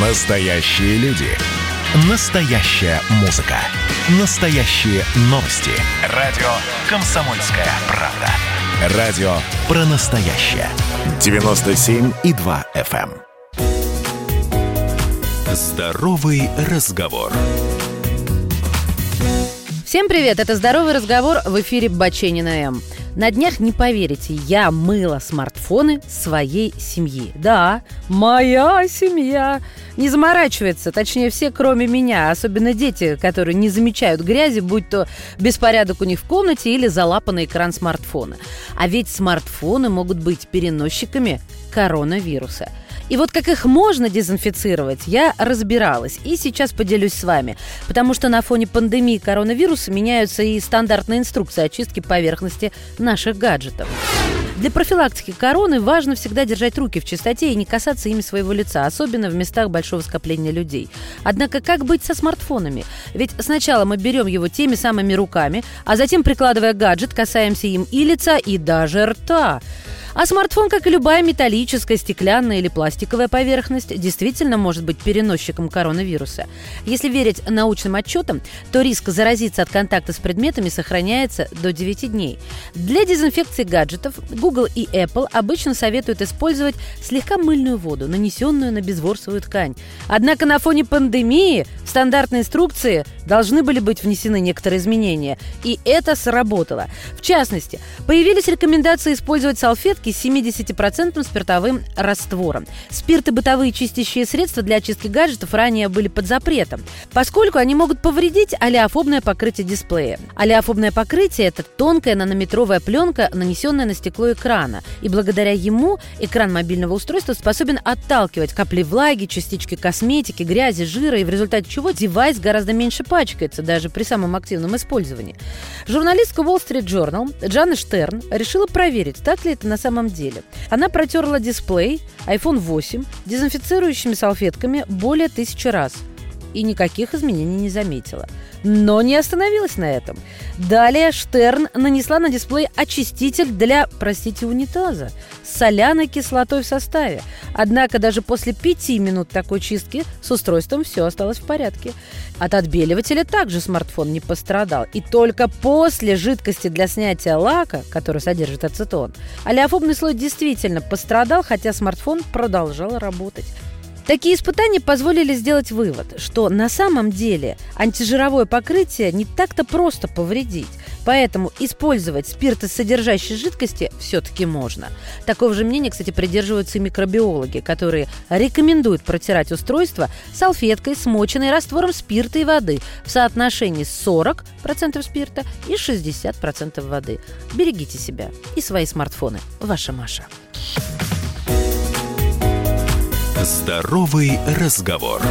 Настоящие люди. Настоящая музыка. Настоящие новости. Радио «Комсомольская правда». Радио про настоящее. 97,2 FM. эм. Здоровый разговор. Всем привет, это «Здоровый разговор» в эфире Баченина М. На днях, не поверите, я мыла смартфоны своей семьи. Да, моя семья. Не заморачивается, точнее все, кроме меня, особенно дети, которые не замечают грязи, будь то беспорядок у них в комнате или залапанный экран смартфона. А ведь смартфоны могут быть переносчиками коронавируса. И вот как их можно дезинфицировать, я разбиралась и сейчас поделюсь с вами, потому что на фоне пандемии коронавируса меняются и стандартные инструкции очистки поверхности наших гаджетов. Для профилактики короны важно всегда держать руки в чистоте и не касаться ими своего лица, особенно в местах большого скопления людей. Однако как быть со смартфонами? Ведь сначала мы берем его теми самыми руками, а затем, прикладывая гаджет, касаемся им и лица, и даже рта. А смартфон, как и любая металлическая, стеклянная или пластиковая поверхность, действительно может быть переносчиком коронавируса. Если верить научным отчетам, то риск заразиться от контакта с предметами сохраняется до 9 дней. Для дезинфекции гаджетов Google и Apple обычно советуют использовать слегка мыльную воду, нанесенную на безворсовую ткань. Однако на фоне пандемии в стандартной инструкции должны были быть внесены некоторые изменения. И это сработало. В частности, появились рекомендации использовать салфетки с 70% спиртовым раствором. Спирт и бытовые чистящие средства для очистки гаджетов ранее были под запретом, поскольку они могут повредить олеофобное покрытие дисплея. Олеофобное покрытие – это тонкая нанометровая пленка, нанесенная на стекло экрана. И благодаря ему экран мобильного устройства способен отталкивать капли влаги, частички косметики, грязи, жира, и в результате чего девайс гораздо меньше пачкается, даже при самом активном использовании. Журналистка Wall Street Journal Джанна Штерн решила проверить, так ли это на самом деле. Она протерла дисплей iPhone 8 дезинфицирующими салфетками более тысячи раз и никаких изменений не заметила. Но не остановилась на этом. Далее Штерн нанесла на дисплей очиститель для, простите, унитаза с соляной кислотой в составе. Однако даже после пяти минут такой чистки с устройством все осталось в порядке. От отбеливателя также смартфон не пострадал. И только после жидкости для снятия лака, который содержит ацетон, олеофобный слой действительно пострадал, хотя смартфон продолжал работать. Такие испытания позволили сделать вывод, что на самом деле антижировое покрытие не так-то просто повредить. Поэтому использовать спиртосодержащие жидкости все-таки можно. Такого же мнения, кстати, придерживаются и микробиологи, которые рекомендуют протирать устройство салфеткой, смоченной раствором спирта и воды в соотношении 40% спирта и 60% воды. Берегите себя и свои смартфоны. Ваша Маша. Здоровый разговор.